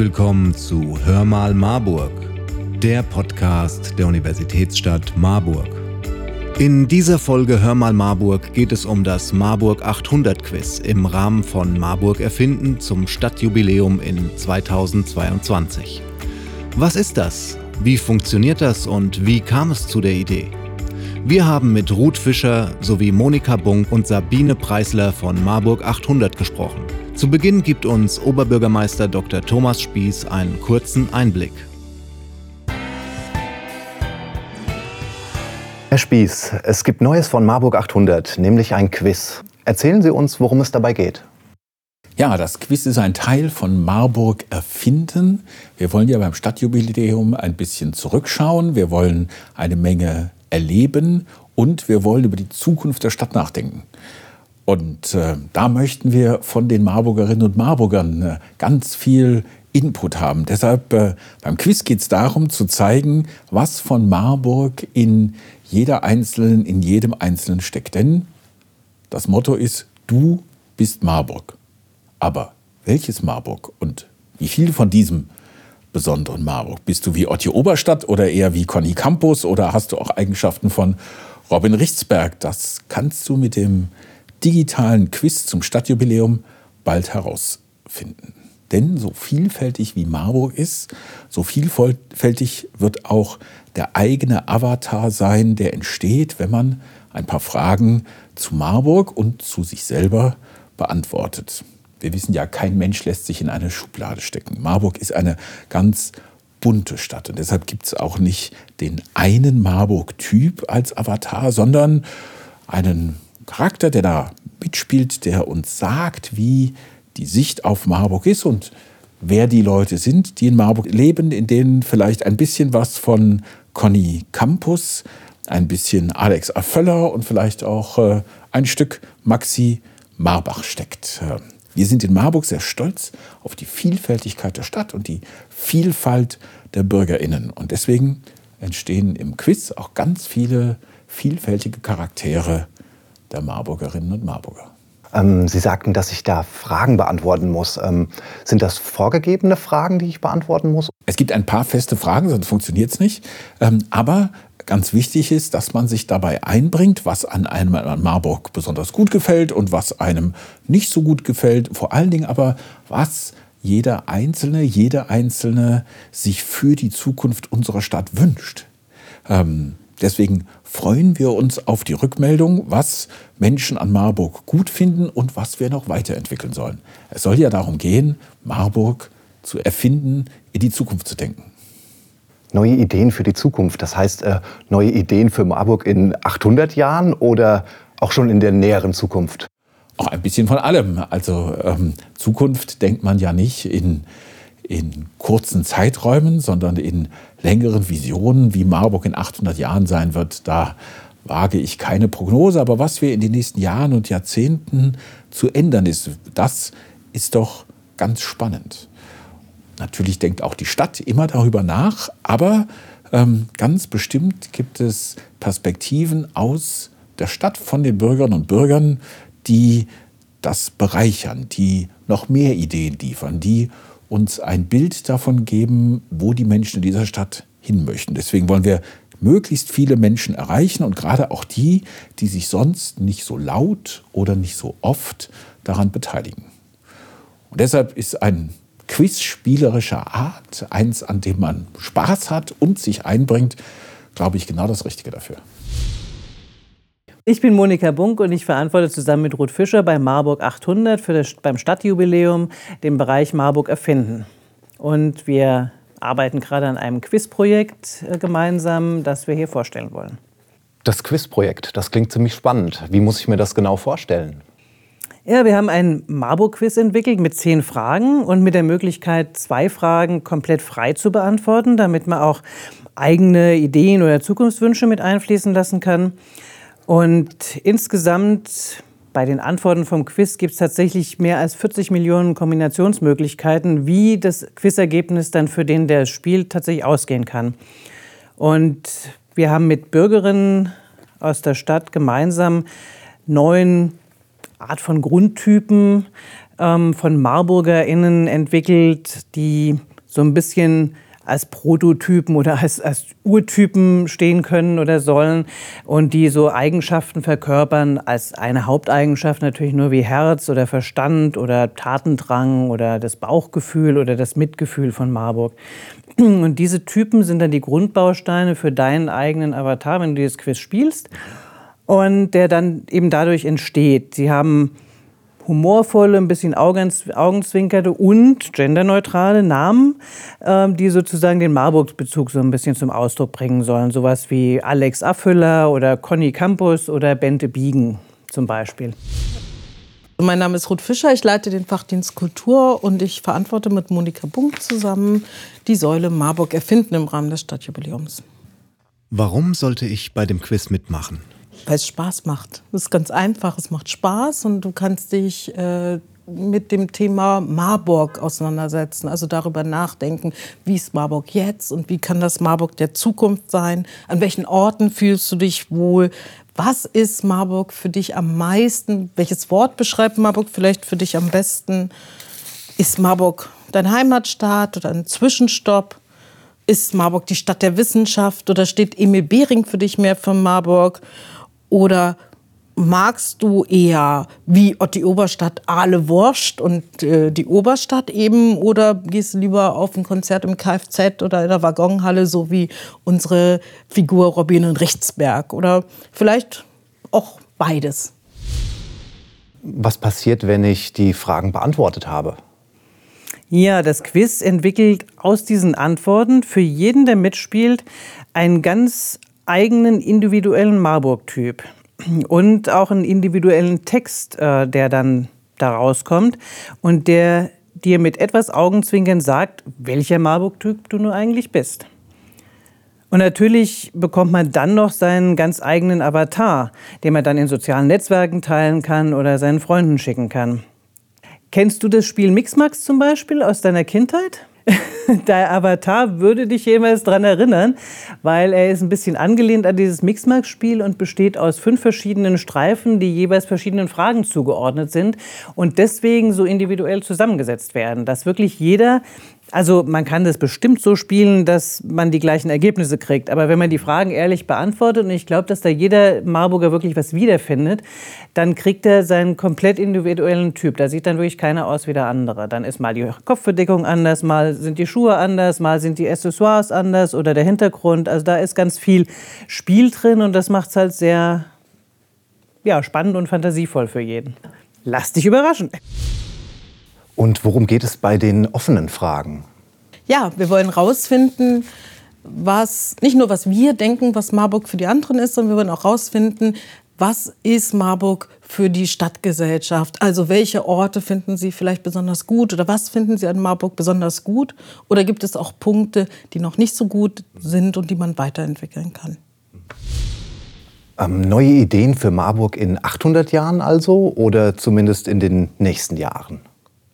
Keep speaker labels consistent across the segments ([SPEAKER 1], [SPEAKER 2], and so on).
[SPEAKER 1] willkommen zu Hör mal Marburg, der Podcast der Universitätsstadt Marburg. In dieser Folge Hör mal Marburg geht es um das Marburg 800 Quiz im Rahmen von Marburg Erfinden zum Stadtjubiläum in 2022. Was ist das? Wie funktioniert das und wie kam es zu der Idee? Wir haben mit Ruth Fischer sowie Monika Bunk und Sabine Preisler von Marburg 800 gesprochen. Zu Beginn gibt uns Oberbürgermeister Dr. Thomas Spieß einen kurzen Einblick.
[SPEAKER 2] Herr Spieß, es gibt Neues von Marburg 800, nämlich ein Quiz. Erzählen Sie uns, worum es dabei geht.
[SPEAKER 3] Ja, das Quiz ist ein Teil von Marburg erfinden. Wir wollen ja beim Stadtjubiläum ein bisschen zurückschauen. Wir wollen eine Menge erleben und wir wollen über die Zukunft der Stadt nachdenken. Und äh, da möchten wir von den Marburgerinnen und Marburgern äh, ganz viel Input haben. Deshalb äh, beim Quiz geht es darum zu zeigen, was von Marburg in jeder einzelnen, in jedem Einzelnen steckt. Denn das Motto ist, du bist Marburg. Aber welches Marburg und wie viel von diesem besonderen Marburg? Bist du wie Ottje Oberstadt oder eher wie Conny Campus oder hast du auch Eigenschaften von Robin Richtsberg? Das kannst du mit dem digitalen Quiz zum Stadtjubiläum bald herausfinden. Denn so vielfältig wie Marburg ist, so vielfältig wird auch der eigene Avatar sein, der entsteht, wenn man ein paar Fragen zu Marburg und zu sich selber beantwortet. Wir wissen ja, kein Mensch lässt sich in eine Schublade stecken. Marburg ist eine ganz bunte Stadt und deshalb gibt es auch nicht den einen Marburg-Typ als Avatar, sondern einen Charakter, der da mitspielt, der uns sagt, wie die Sicht auf Marburg ist und wer die Leute sind, die in Marburg leben, in denen vielleicht ein bisschen was von Conny Campus, ein bisschen Alex Aföller und vielleicht auch äh, ein Stück Maxi Marbach steckt. Äh, wir sind in Marburg sehr stolz auf die Vielfältigkeit der Stadt und die Vielfalt der BürgerInnen. Und deswegen entstehen im Quiz auch ganz viele vielfältige Charaktere der Marburgerinnen und Marburger.
[SPEAKER 2] Ähm, Sie sagten, dass ich da Fragen beantworten muss. Ähm, sind das vorgegebene Fragen, die ich beantworten muss?
[SPEAKER 3] Es gibt ein paar feste Fragen, sonst funktioniert es nicht. Ähm, aber ganz wichtig ist, dass man sich dabei einbringt, was an einem an Marburg besonders gut gefällt und was einem nicht so gut gefällt. Vor allen Dingen aber, was jeder Einzelne, jede Einzelne sich für die Zukunft unserer Stadt wünscht. Ähm, Deswegen freuen wir uns auf die Rückmeldung, was Menschen an Marburg gut finden und was wir noch weiterentwickeln sollen. Es soll ja darum gehen, Marburg zu erfinden, in die Zukunft zu denken.
[SPEAKER 2] Neue Ideen für die Zukunft, das heißt äh, neue Ideen für Marburg in 800 Jahren oder auch schon in der näheren Zukunft?
[SPEAKER 3] Auch ein bisschen von allem. Also ähm, Zukunft denkt man ja nicht in in kurzen Zeiträumen, sondern in längeren Visionen, wie Marburg in 800 Jahren sein wird. Da wage ich keine Prognose, aber was wir in den nächsten Jahren und Jahrzehnten zu ändern ist, das ist doch ganz spannend. Natürlich denkt auch die Stadt immer darüber nach, aber ähm, ganz bestimmt gibt es Perspektiven aus der Stadt von den Bürgerinnen und Bürgern, die das bereichern, die noch mehr Ideen liefern, die uns ein Bild davon geben, wo die Menschen in dieser Stadt hin möchten. Deswegen wollen wir möglichst viele Menschen erreichen und gerade auch die, die sich sonst nicht so laut oder nicht so oft daran beteiligen. Und deshalb ist ein Quiz spielerischer Art, eins, an dem man Spaß hat und sich einbringt, glaube ich, genau das Richtige dafür.
[SPEAKER 4] Ich bin Monika Bunk und ich verantworte zusammen mit Ruth Fischer bei Marburg 800 für das, beim Stadtjubiläum den Bereich Marburg erfinden. Und wir arbeiten gerade an einem Quizprojekt äh, gemeinsam, das wir hier vorstellen wollen.
[SPEAKER 2] Das Quizprojekt, das klingt ziemlich spannend. Wie muss ich mir das genau vorstellen?
[SPEAKER 4] Ja, wir haben ein Marburg-Quiz entwickelt mit zehn Fragen und mit der Möglichkeit, zwei Fragen komplett frei zu beantworten, damit man auch eigene Ideen oder Zukunftswünsche mit einfließen lassen kann. Und insgesamt bei den Antworten vom Quiz gibt es tatsächlich mehr als 40 Millionen Kombinationsmöglichkeiten, wie das Quizergebnis dann für den, der spielt, tatsächlich ausgehen kann. Und wir haben mit Bürgerinnen aus der Stadt gemeinsam neun Art von Grundtypen ähm, von MarburgerInnen entwickelt, die so ein bisschen als Prototypen oder als, als Urtypen stehen können oder sollen und die so Eigenschaften verkörpern, als eine Haupteigenschaft natürlich nur wie Herz oder Verstand oder Tatendrang oder das Bauchgefühl oder das Mitgefühl von Marburg. Und diese Typen sind dann die Grundbausteine für deinen eigenen Avatar, wenn du dieses Quiz spielst und der dann eben dadurch entsteht. Sie haben humorvolle, ein bisschen augenzwinkerte und genderneutrale Namen, ähm, die sozusagen den Marburg-Bezug so ein bisschen zum Ausdruck bringen sollen. Sowas wie Alex Affüller oder Conny Campus oder Bente Biegen zum Beispiel.
[SPEAKER 5] Mein Name ist Ruth Fischer, ich leite den Fachdienst Kultur und ich verantworte mit Monika Bunk zusammen die Säule Marburg erfinden im Rahmen des Stadtjubiläums.
[SPEAKER 1] Warum sollte ich bei dem Quiz mitmachen?
[SPEAKER 5] Weil es Spaß macht. Es ist ganz einfach, es macht Spaß und du kannst dich äh, mit dem Thema Marburg auseinandersetzen, also darüber nachdenken, wie ist Marburg jetzt und wie kann das Marburg der Zukunft sein, an welchen Orten fühlst du dich wohl, was ist Marburg für dich am meisten, welches Wort beschreibt Marburg vielleicht für dich am besten, ist Marburg dein Heimatstaat oder ein Zwischenstopp, ist Marburg die Stadt der Wissenschaft oder steht Emil Behring für dich mehr für Marburg oder magst du eher wie die Oberstadt Aale Wurst und äh, die Oberstadt eben oder gehst du lieber auf ein Konzert im Kfz oder in der Waggonhalle, so wie unsere Figur Robin und Richtsberg oder vielleicht auch beides?
[SPEAKER 2] Was passiert, wenn ich die Fragen beantwortet habe?
[SPEAKER 4] Ja, das Quiz entwickelt aus diesen Antworten für jeden, der mitspielt, einen ganz eigenen individuellen Marburg-Typ und auch einen individuellen Text, äh, der dann da rauskommt und der dir mit etwas Augenzwinkern sagt, welcher Marburg-Typ du nur eigentlich bist. Und natürlich bekommt man dann noch seinen ganz eigenen Avatar, den man dann in sozialen Netzwerken teilen kann oder seinen Freunden schicken kann. Kennst du das Spiel Mixmax zum Beispiel aus deiner Kindheit? der Avatar würde dich jemals daran erinnern, weil er ist ein bisschen angelehnt an dieses Mixmax-Spiel und besteht aus fünf verschiedenen Streifen, die jeweils verschiedenen Fragen zugeordnet sind und deswegen so individuell zusammengesetzt werden, dass wirklich jeder also man kann das bestimmt so spielen, dass man die gleichen Ergebnisse kriegt. Aber wenn man die Fragen ehrlich beantwortet, und ich glaube, dass da jeder Marburger wirklich was wiederfindet, dann kriegt er seinen komplett individuellen Typ. Da sieht dann wirklich keiner aus wie der andere. Dann ist mal die Kopfverdeckung anders, mal sind die Schuhe anders, mal sind die Accessoires anders oder der Hintergrund. Also da ist ganz viel Spiel drin und das macht es halt sehr ja, spannend und fantasievoll für jeden. Lass dich überraschen.
[SPEAKER 2] Und worum geht es bei den offenen Fragen?
[SPEAKER 5] Ja, wir wollen herausfinden, was nicht nur was wir denken, was Marburg für die anderen ist, sondern wir wollen auch herausfinden, was ist Marburg für die Stadtgesellschaft? Also welche Orte finden Sie vielleicht besonders gut oder was finden Sie an Marburg besonders gut? Oder gibt es auch Punkte, die noch nicht so gut sind und die man weiterentwickeln kann?
[SPEAKER 2] Ähm, neue Ideen für Marburg in 800 Jahren also oder zumindest in den nächsten Jahren?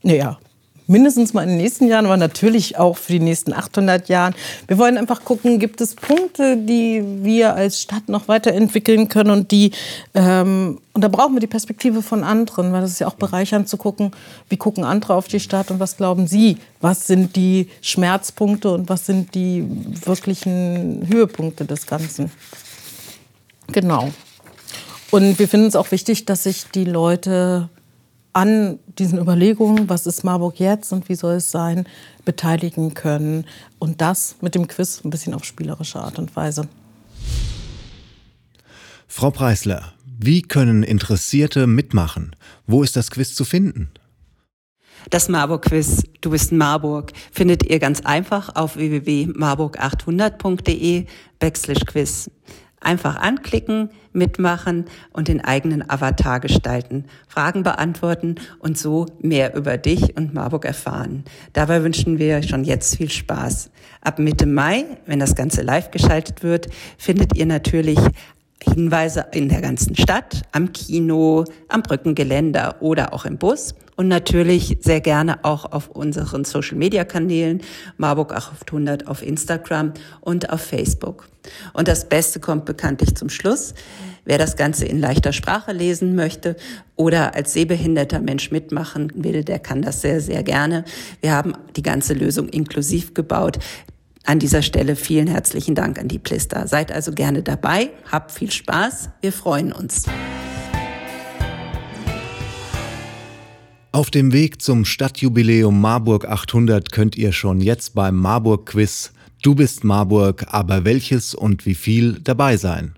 [SPEAKER 5] Naja, mindestens mal in den nächsten Jahren, aber natürlich auch für die nächsten 800 Jahren. Wir wollen einfach gucken, gibt es Punkte, die wir als Stadt noch weiterentwickeln können und die, ähm, und da brauchen wir die Perspektive von anderen, weil das ist ja auch bereichernd zu gucken, wie gucken andere auf die Stadt und was glauben sie, was sind die Schmerzpunkte und was sind die wirklichen Höhepunkte des Ganzen. Genau. Und wir finden es auch wichtig, dass sich die Leute an diesen Überlegungen, was ist Marburg jetzt und wie soll es sein, beteiligen können. Und das mit dem Quiz ein bisschen auf spielerische Art und Weise.
[SPEAKER 1] Frau Preisler, wie können Interessierte mitmachen? Wo ist das Quiz zu finden?
[SPEAKER 6] Das Marburg-Quiz Du bist in Marburg findet ihr ganz einfach auf www.marburg800.de backslash quiz. Einfach anklicken, mitmachen und den eigenen Avatar gestalten, Fragen beantworten und so mehr über dich und Marburg erfahren. Dabei wünschen wir schon jetzt viel Spaß. Ab Mitte Mai, wenn das Ganze live geschaltet wird, findet ihr natürlich Hinweise in der ganzen Stadt, am Kino, am Brückengeländer oder auch im Bus und natürlich sehr gerne auch auf unseren Social Media Kanälen Marburg 800 auf Instagram und auf Facebook. Und das Beste kommt bekanntlich zum Schluss. Wer das Ganze in leichter Sprache lesen möchte oder als sehbehinderter Mensch mitmachen will, der kann das sehr, sehr gerne. Wir haben die ganze Lösung inklusiv gebaut. An dieser Stelle vielen herzlichen Dank an die Plister. Seid also gerne dabei, habt viel Spaß, wir freuen uns.
[SPEAKER 1] Auf dem Weg zum Stadtjubiläum Marburg 800 könnt ihr schon jetzt beim Marburg Quiz Du bist Marburg, aber welches und wie viel dabei sein.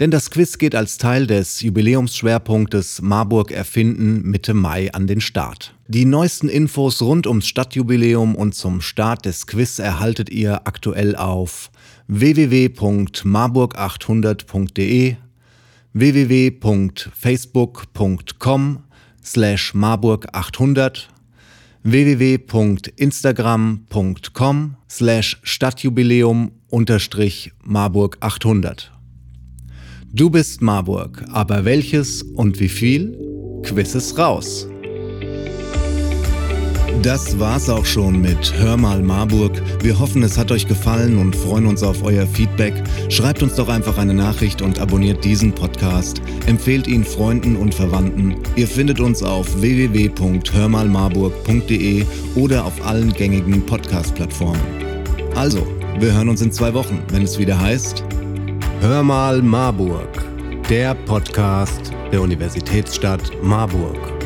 [SPEAKER 1] Denn das Quiz geht als Teil des Jubiläumsschwerpunktes Marburg erfinden Mitte Mai an den Start. Die neuesten Infos rund ums Stadtjubiläum und zum Start des Quiz erhaltet ihr aktuell auf www.marburg800.de, www.facebook.com slash marburg800, www.instagram.com slash Stadtjubiläum unterstrich Marburg 800. Du bist Marburg, aber welches und wie viel? Quiz ist raus. Das war's auch schon mit Hör mal Marburg. Wir hoffen, es hat euch gefallen und freuen uns auf euer Feedback. Schreibt uns doch einfach eine Nachricht und abonniert diesen Podcast. Empfehlt ihn Freunden und Verwandten. Ihr findet uns auf www.hörmalmarburg.de oder auf allen gängigen Podcast-Plattformen. Also, wir hören uns in zwei Wochen, wenn es wieder heißt Hör mal Marburg, der Podcast der Universitätsstadt Marburg.